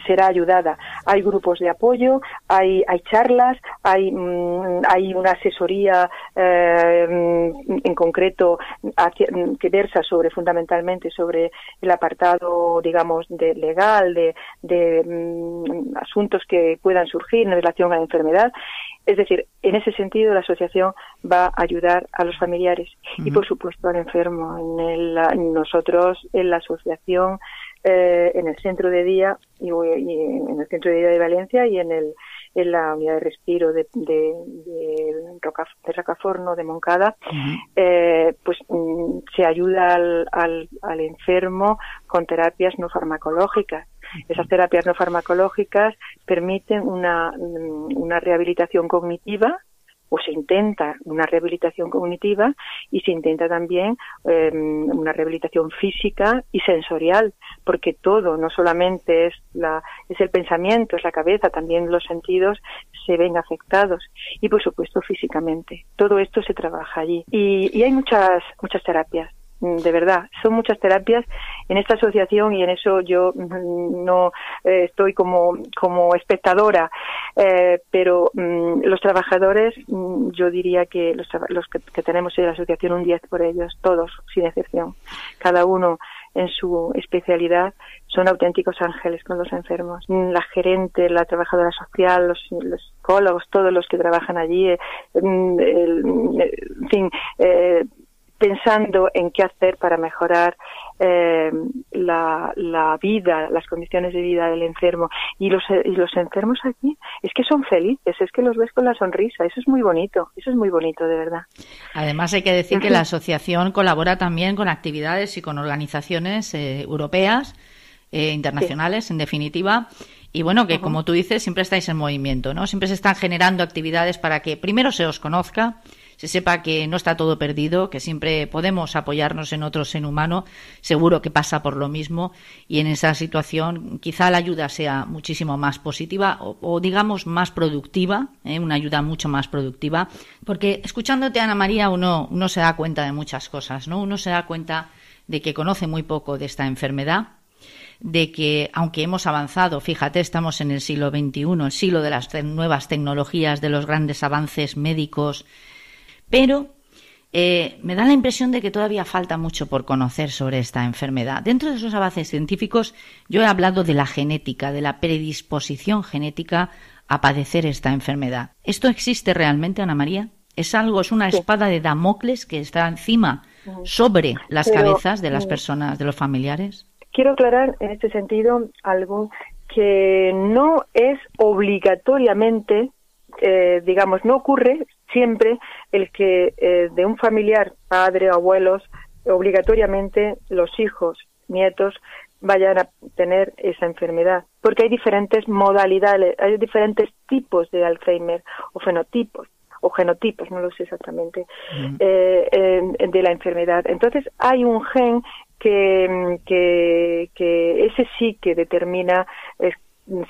será ayudada. Hay grupos de apoyo, hay, hay charlas, hay, mm, hay una asesoría eh, en concreto que versa sobre fundamentalmente sobre el apartado, digamos, de legal, de, de mm, asuntos que puedan surgir en relación a la enfermedad. Es decir, en ese sentido la asociación va a ayudar a los familiares y, por supuesto, al enfermo. En nosotros, en la asociación, eh, en el centro de día y, en el centro de día de Valencia y en el en la unidad de respiro de, de, de, Rocaforno, de Moncada, eh, pues mm, se ayuda al, al, al enfermo con terapias no farmacológicas. Esas terapias no farmacológicas permiten una, mm, una rehabilitación cognitiva o se intenta una rehabilitación cognitiva y se intenta también em, una rehabilitación física y sensorial, porque todo, no solamente es, la, es el pensamiento, es la cabeza, también los sentidos se ven afectados. Y por supuesto físicamente. Todo esto se trabaja allí. Y, y hay muchas, muchas terapias de verdad, son muchas terapias en esta asociación y en eso yo mm, no eh, estoy como, como espectadora, eh, pero mm, los trabajadores, yo diría que los, los que, tenemos en la asociación un 10 por ellos, todos, sin excepción, cada uno en su especialidad, son auténticos ángeles con los enfermos. La gerente, la trabajadora social, los, psicólogos, todos los que trabajan allí, eh, en fin, pensando en qué hacer para mejorar eh, la, la, vida, las condiciones de vida del enfermo. Y los, y los enfermos aquí es que son felices, es que los ves con la sonrisa. Eso es muy bonito, eso es muy bonito, de verdad. Además, hay que decir que la asociación colabora también con actividades y con organizaciones eh, europeas, eh, internacionales, en definitiva. Y bueno, que como tú dices, siempre estáis en movimiento, ¿no? Siempre se están generando actividades para que primero se os conozca se sepa que no está todo perdido, que siempre podemos apoyarnos en otro ser humano, seguro que pasa por lo mismo y en esa situación quizá la ayuda sea muchísimo más positiva o, digamos más productiva, ¿eh? una ayuda mucho más productiva, porque escuchándote Ana María uno, uno se da cuenta de muchas cosas, ¿no? Uno se da cuenta de que conoce muy poco de esta enfermedad, de que, aunque hemos avanzado, fíjate, estamos en el siglo XXI, el siglo de las nuevas tecnologías, de los grandes avances médicos, pero eh, me da la impresión de que todavía falta mucho por conocer sobre esta enfermedad. Dentro de esos avances científicos, yo he hablado de la genética, de la predisposición genética a padecer esta enfermedad. ¿Esto existe realmente, Ana María? ¿Es algo, es una espada de Damocles que está encima, sobre las cabezas de las personas, de los familiares? Quiero aclarar en este sentido algo que no es obligatoriamente, eh, digamos, no ocurre siempre el que eh, de un familiar, padre, abuelos, obligatoriamente los hijos, nietos, vayan a tener esa enfermedad, porque hay diferentes modalidades, hay diferentes tipos de Alzheimer o fenotipos o genotipos, no lo sé exactamente, eh, de la enfermedad. Entonces hay un gen que, que, que ese sí que determina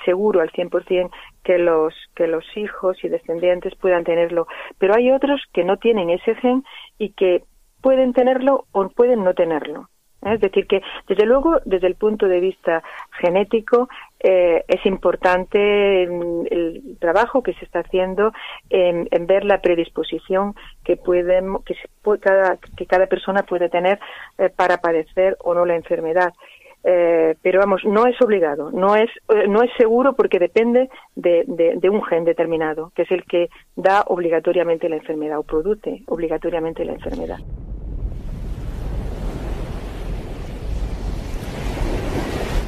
seguro al 100% que los que los hijos y descendientes puedan tenerlo, pero hay otros que no tienen ese gen y que pueden tenerlo o pueden no tenerlo. ¿eh? Es decir, que desde luego, desde el punto de vista genético, eh, es importante el trabajo que se está haciendo en, ver la predisposición que, puede, que, cada, que cada persona puede tener eh, para padecer o no la enfermedad. Eh, pero vamos, no es obligado, no es, eh, no es seguro porque depende de, de, un gen determinado, que es el que da obligatoriamente la enfermedad o produce obligatoriamente la enfermedad.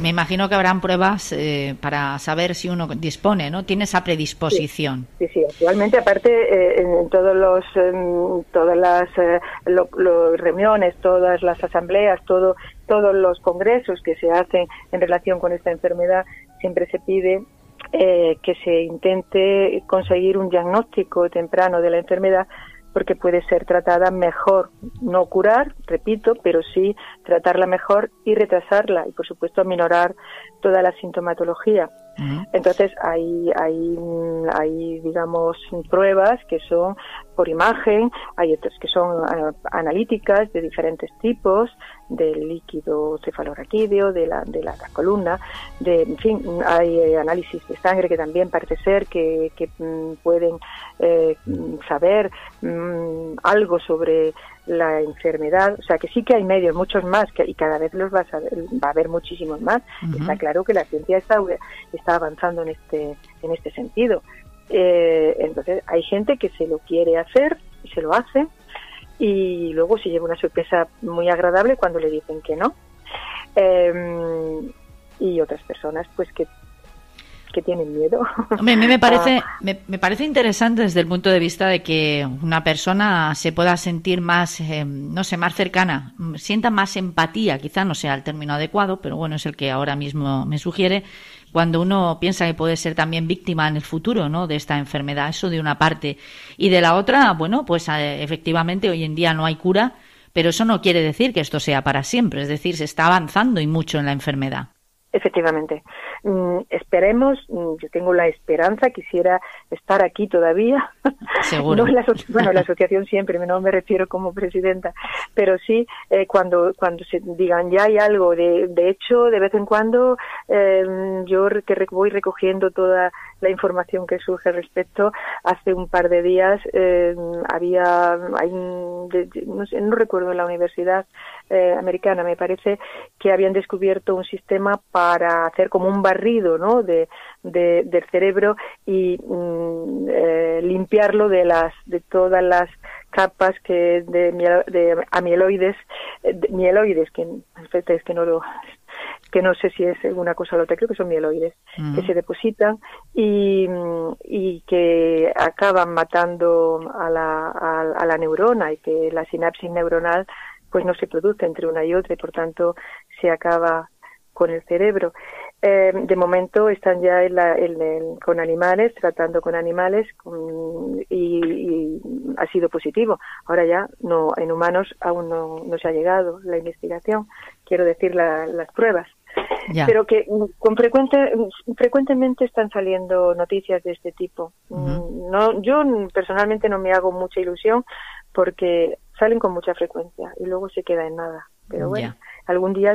Me imagino que habrán pruebas eh, para saber si uno dispone, ¿no? Tiene esa predisposición. Sí, sí, actualmente aparte en todos los, todas las reuniones, todas las asambleas, todo todos los congresos que se hacen en relación con esta enfermedad siempre se pide eh, que se intente conseguir un diagnóstico temprano de la enfermedad porque puede ser tratada mejor, no curar, repito, pero sí tratarla mejor y retrasarla y por supuesto minorar toda la sintomatología. Entonces hay, hay, hay, digamos, pruebas que son por imagen, hay otras que son eh, analíticas de diferentes tipos, del líquido cefalorraquídeo, de la, de la, columna, de, en fin, hay eh, análisis de sangre que también parece ser que, que mm, pueden eh, saber mm, algo sobre la enfermedad, o sea que sí que hay medios, muchos más, que, y cada vez los va a haber muchísimos más. Está claro que la ciencia está, está avanzando en este, en este sentido. Eh, entonces hay gente que se lo quiere hacer y se lo hace y luego se lleva una sorpresa muy agradable cuando le dicen que no. Em, y otras personas pues que que tienen miedo. a mí me [laughs] parece, ah. me, parece interesante desde el punto de vista de que una persona se pueda sentir más, eh, no sé, más cercana, sienta más empatía, quizá no sea el término adecuado, pero bueno, es el que ahora mismo me sugiere, cuando uno piensa que puede ser también víctima en el futuro, ¿no? De esta enfermedad, eso de una parte. Y de la otra, bueno, pues eh, efectivamente hoy en día no hay cura, pero eso no quiere decir que esto sea para siempre, es decir, se está avanzando y mucho en la enfermedad. Efectivamente. Mm, esperemos, mm, yo tengo la esperanza, quisiera estar aquí todavía. [laughs] Seguro. la, bueno, la asociación siempre, no me refiero como presidenta, pero sí eh, cuando, cuando se digan ya hay algo. De, de hecho, de vez en cuando eh, yo que voy recogiendo toda la información que surge al respecto. Hace un par de días eh, había, hay, no, sé, no, recuerdo en la universidad eh, americana, me parece, que habían descubierto un sistema para hacer como un barrido ¿no? de, del cerebro y mm, eh, limpiarlo de las de todas las capas que de, de amieloides, de, mieloides, que es que no lo que no sé si es una cosa o otra, creo que son mieloides, que se depositan y, y, que acaban matando a la, a, la neurona y que la sinapsis neuronal pues no se produce entre una y otra y por tanto se acaba con el cerebro. Eh, de momento están ya con animales, tratando con animales y, ha sido positivo. Ahora ya no en humanos aún no, no se ha llegado la investigación, quiero decir las pruebas. Pero que con frecuente, frecuentemente están saliendo noticias de este tipo. no, yo personalmente no me hago mucha ilusión porque salen con mucha frecuencia y luego se queda en nada. Pero bueno, algún día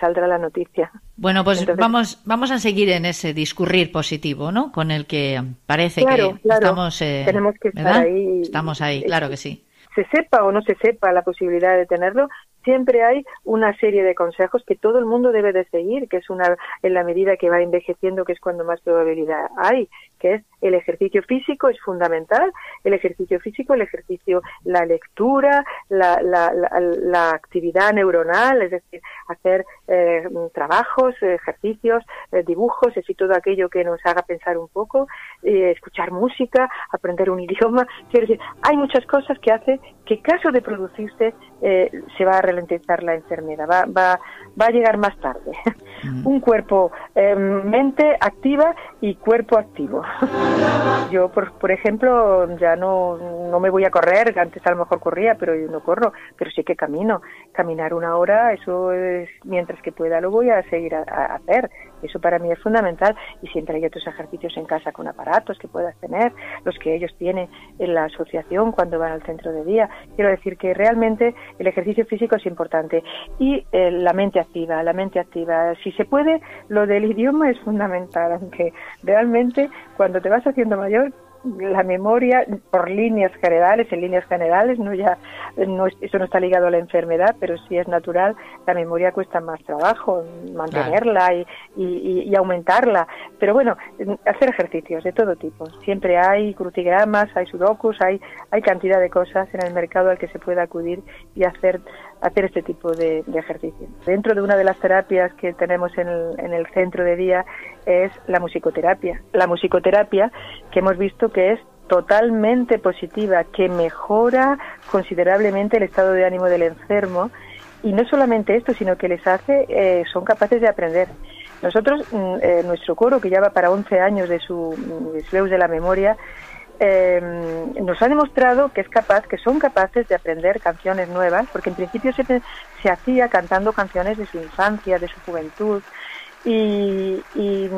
saldrá la noticia. Bueno, pues vamos, vamos a seguir en ese discurrir positivo, ¿no? Con el que parece que estamos. Eh, Tenemos que estar ahí. Estamos ahí, claro que sí. Se sepa o no se sepa la posibilidad de tenerlo, siempre hay una serie de consejos que todo el mundo debe de seguir, que es una en la medida que va envejeciendo, que es cuando más probabilidad hay, que es el ejercicio físico es fundamental, el ejercicio físico, el ejercicio, la lectura, la, la, la, actividad neuronal, es decir, hacer eh, trabajos, ejercicios, eh, dibujos, es todo aquello que nos haga pensar un poco, eh, escuchar música, aprender un [laughs] idioma, quiero decir, hay muchas cosas que hace que caso de producirse se va a ralentizar la enfermedad, va, va, va a llegar más tarde. [laughs] Un cuerpo, mente activa y cuerpo activo. [laughs] Yo, por, por ejemplo, ya no, no me voy a correr, antes a lo mejor corría, pero yo no corro, pero sí que camino. Caminar una hora, eso es, mientras que pueda, lo voy a seguir a, hacer. Eso para mí es fundamental y siempre hay otros ejercicios en casa con aparatos que puedas tener, los que ellos tienen en la asociación cuando van al centro de día. Quiero decir que realmente el ejercicio físico es importante y eh, la mente activa, la mente activa. Si se puede, lo del idioma es fundamental, [laughs] aunque realmente cuando te vas haciendo mayor la memoria por líneas generales, en líneas generales, no ya no, eso no está ligado a la enfermedad, pero sí es natural, la memoria cuesta más trabajo mantenerla y, y, aumentarla. Pero bueno, hacer ejercicios de todo tipo. Siempre hay crucigramas, hay sudokus, hay, hay cantidad de cosas en el mercado al que se puede acudir y hacer hacer este tipo de, de ejercicio. Dentro de una de las terapias que tenemos en el, en el centro de día es la musicoterapia. La musicoterapia que hemos visto que es totalmente positiva, que mejora considerablemente el estado de ánimo del enfermo y no solamente esto, sino que les hace, eh, son capaces de aprender. Nosotros, mm, eh, nuestro coro, que ya va para 11 años de su de, de la memoria, eh, nos ha demostrado que es capaz, que son capaces de aprender canciones nuevas, porque en principio se, se hacía cantando canciones de su infancia, de su juventud, y, y en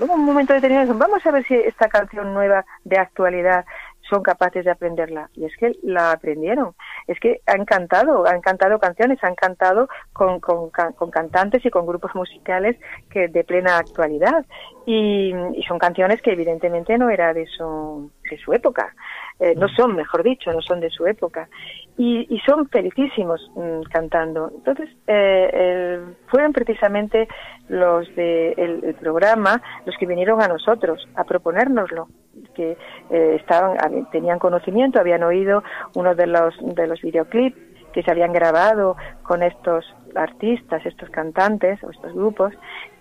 un momento determinado vamos a ver si esta canción nueva de actualidad son capaces de aprenderla. Y es que la aprendieron. Es que han cantado, han cantado canciones, han cantado con, con, con cantantes y con grupos musicales que de plena actualidad. Y, y, son canciones que evidentemente no era de su, de su época. Eh, no son, mejor dicho, no son de su época. Y, y son felicísimos mm, cantando. Entonces, eh, fueron precisamente los del de el programa los que vinieron a nosotros a proponérnoslo que eh, estaban tenían conocimiento habían oído uno de los de los videoclips que se habían grabado con estos artistas, estos cantantes o estos grupos,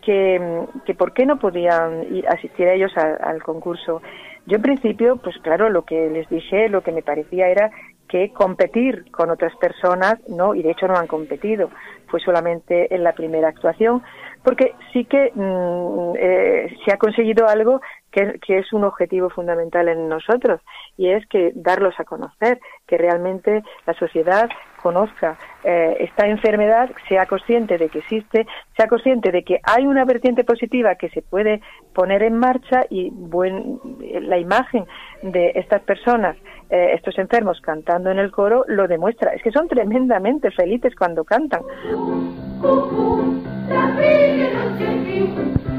que, que por qué no podían asistir a ellos al concurso. Yo en principio, pues claro, lo que les dije, lo que me parecía era que competir con otras personas, no, y de hecho no han competido, fue solamente en la primera actuación, porque sí que mm, eh, se ha conseguido algo que, es un objetivo fundamental en nosotros, y es que darlos a conocer, que realmente la sociedad conozca eh, esta enfermedad, sea consciente de que existe, sea consciente de que hay una vertiente positiva que se puede poner en marcha y buen, la imagen de estas personas, eh, estos enfermos cantando en el coro, lo demuestra. Es que son tremendamente felices cuando cantan.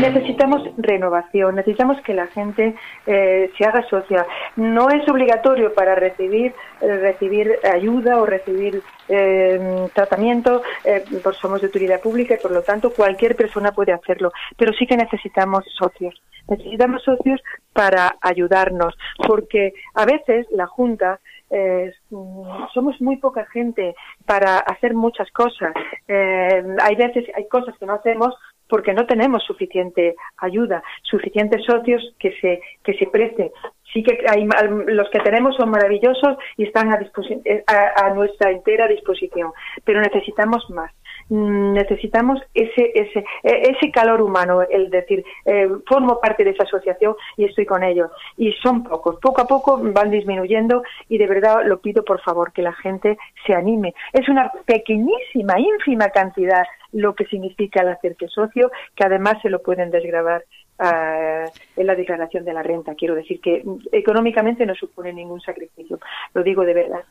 Necesitamos renovación, necesitamos que la gente eh, se haga socia. No es obligatorio para recibir eh, recibir ayuda o recibir eh, tratamiento, pues somos de utilidad pública y por lo tanto cualquier persona puede hacerlo, pero sí que necesitamos socios. Necesitamos socios para ayudarnos, porque a veces la Junta eh, somos muy poca gente para hacer muchas cosas. Eh, hay veces, hay cosas que no hacemos porque no tenemos suficiente ayuda, suficientes socios que se, que se presten. Sí que hay, los que tenemos son maravillosos y están a, eh, a nuestra entera disposición, pero necesitamos más. Mm, necesitamos ese, ese, e, ese calor humano, el decir, eh, formo parte de esa asociación y estoy con ellos. Y son pocos, poco a poco van disminuyendo y de verdad lo pido por favor que la gente se anime. Es una pequeñísima, ínfima cantidad lo que significa el hacerse socio, que además se lo pueden desgravar ah, en la declaración de la renta. Quiero decir que mm, económicamente no supone ningún sacrificio, lo digo de verdad.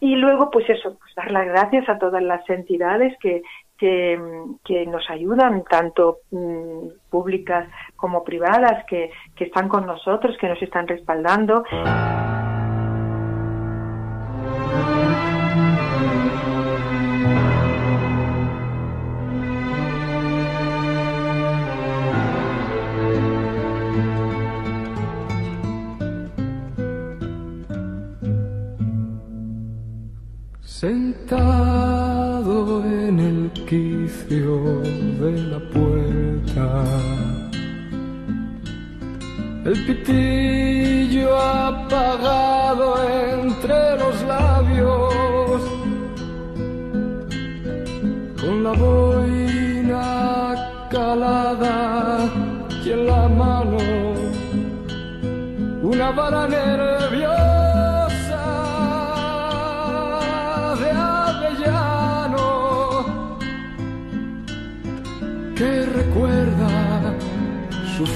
Y luego, pues eso, pues dar las gracias a todas las entidades que, que, nos ayudan, tanto mm, públicas como privadas, que, que están con nosotros, que nos están respaldando. Sentado en el quicio de la puerta. El pitillo apagado entre los labios, con la boina calada y en la mano una vara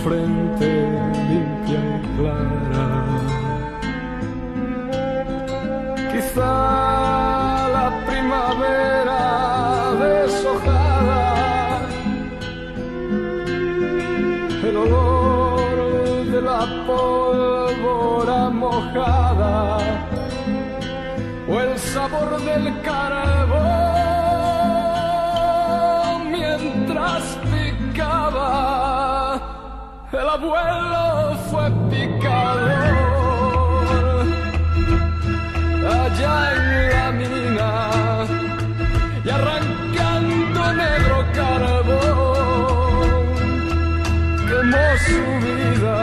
frente limpia y clara. Quizá la primavera deshojada, el olor de la pólvora mojada o el sabor del carbón abuelo fue picador allá en la mina y arrancando negro carbón quemó su vida.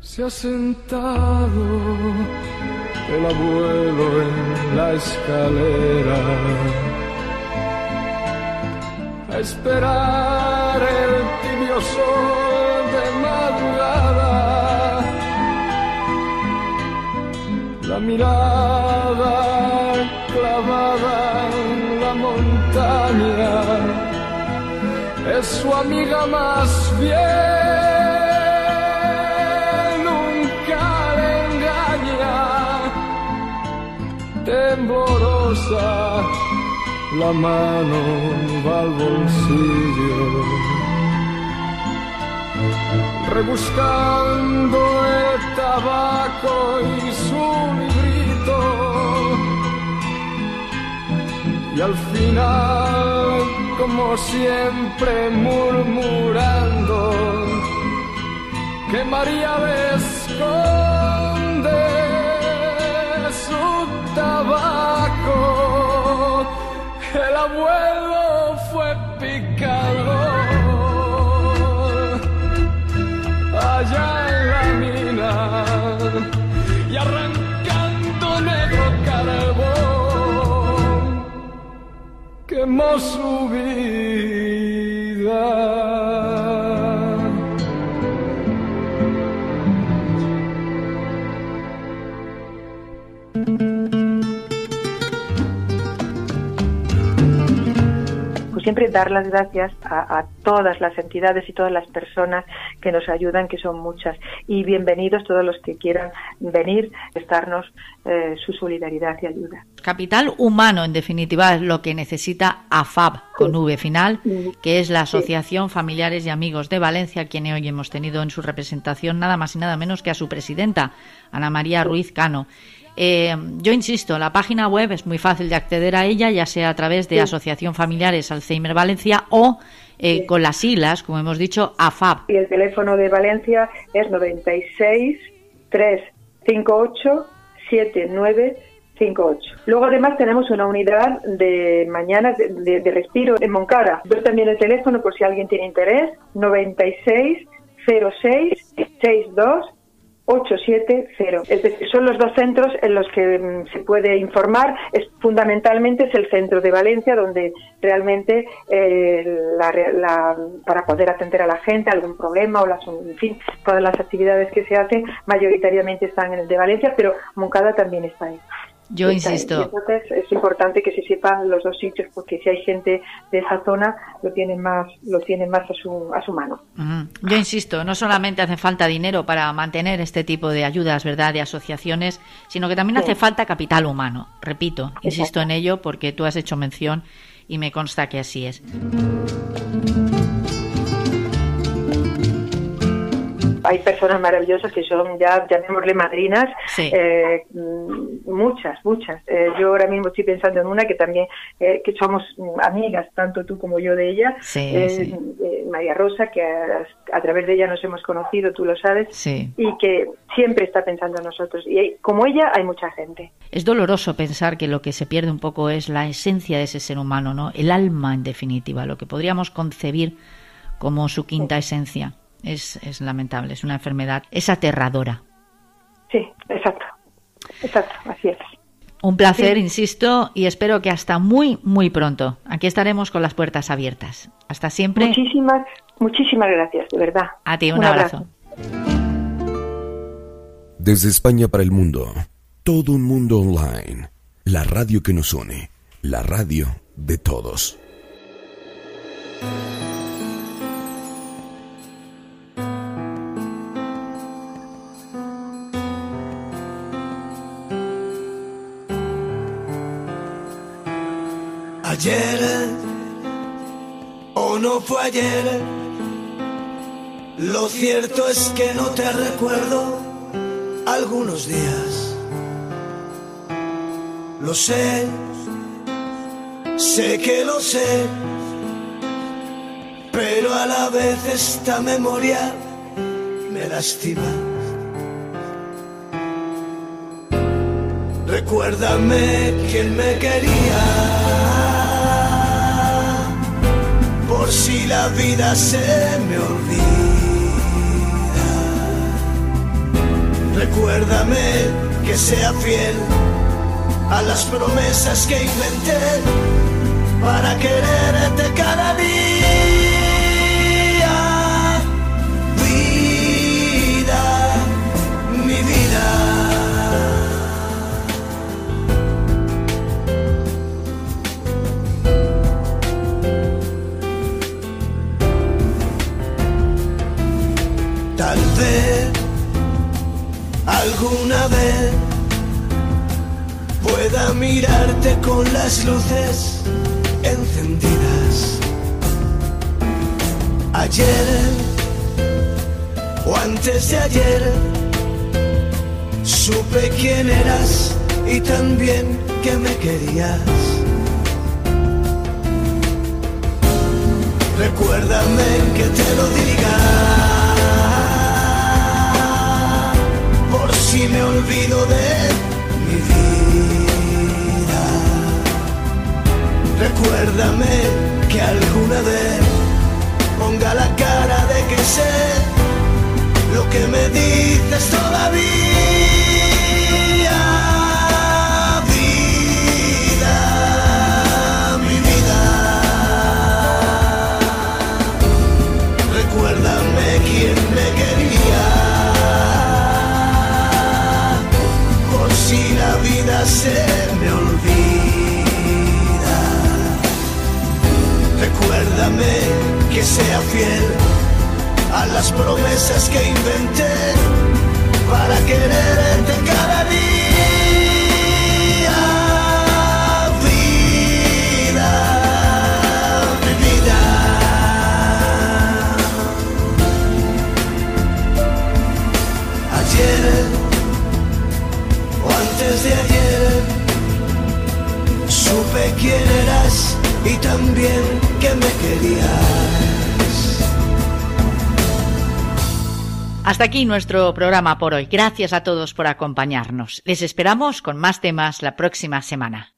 Se ha sentado el abuelo en la escalera esperar el tibio sol de madrugada. La mirada clavada en la montaña es su amiga más fiel. Nunca le engaña, temblorosa, la mano va al bolsillo, rebuscando el tabaco y su librito, y al final, como siempre, murmurando que María le esconde su tabaco. El abuelo quemó su siempre dar las gracias a, a, todas las entidades y todas las personas que nos ayudan, que son muchas. Y bienvenidos todos los que quieran venir, estarnos eh, su solidaridad y ayuda. Capital humano, en definitiva, es lo que necesita AFAB, con V final, que es la Asociación Familiares y Amigos de Valencia, quien hoy hemos tenido en su representación nada más y nada menos que a su presidenta, Ana María Ruiz Cano. Eh, yo insisto, la página web es muy fácil de acceder a ella, ya sea a través de Sí. Asociación Familiares Alzheimer Valencia o eh, con las siglas, como hemos dicho, AFAB. Y el teléfono de Valencia es 96 358 7958. Luego además tenemos una unidad de mañanas de, de- de respiro en Moncada. Yo también el teléfono por si alguien tiene interés, 96 06 62 870. Es decir, son los dos centros en los que mm, se puede informar. Es fundamentalmente es el centro de Valencia donde realmente eh, la la- para poder atender a la gente algún problema o las, en fin, todas las actividades que se hacen mayoritariamente están en el de Valencia, pero Moncada también está ahí. Yo insisto. Entonces es importante que se sepan los dos sitios porque si hay gente de esa zona lo tienen más lo tienen más a su a su mano. Ujú. Yo insisto, no solamente hace falta dinero para mantener este tipo de ayudas, ¿verdad?, de asociaciones, sino que también Sí. hace falta capital humano. Repito, insisto en ello porque tú has hecho mención y me consta que así es. Hay personas maravillosas que son ya, llamémosle madrinas, Sí. eh, mm, muchas, muchas. Eh, yo ahora mismo estoy pensando en una que también, eh, que somos mm, amigas, tanto tú como yo de ella, Sí, eh, sí. María Rosa, que a, a través de ella nos hemos conocido, tú lo sabes, y que siempre está pensando en nosotros. Y hay- como ella hay mucha gente. Es doloroso pensar que lo que se pierde un poco es la esencia de ese ser humano, ¿no? El alma, en definitiva, lo que podríamos concebir como su quinta esencia. Es, es lamentable, es una enfermedad, es aterradora. Sí, exacto, exacto, así es. Un placer, Sí. insisto, y espero que hasta muy, muy pronto. Aquí estaremos con las puertas abiertas. Hasta siempre. Muchísimas, muchísimas gracias, de verdad. A ti, un, abrazo. Desde España para el mundo, todo un mundo online. La radio que nos une, la radio de todos. Ayer o no fue ayer, lo cierto es que no te recuerdo algunos días. Lo sé, sé que lo sé, pero a la vez esta memoria me lastima. Recuérdame quién me quería, si la vida se me olvida. Recuérdame que sea fiel a las promesas que inventé para quererte cada día. Alguna vez, pueda mirarte con las luces encendidas. Ayer o antes de ayer supe quién eras y también que me querías. Recuérdame que te lo diga. Si me olvido de mi vida. Recuérdame que alguna vez ponga la cara de que sé lo que me dices todavía. Se me olvida. Recuérdame que sea fiel a las promesas que inventé para quererte cada día. Vida, mi vida. Ayer supe quién eras y también que me querías. Hasta aquí nuestro programa por hoy. Gracias a todos por acompañarnos. Les esperamos con más temas la próxima semana.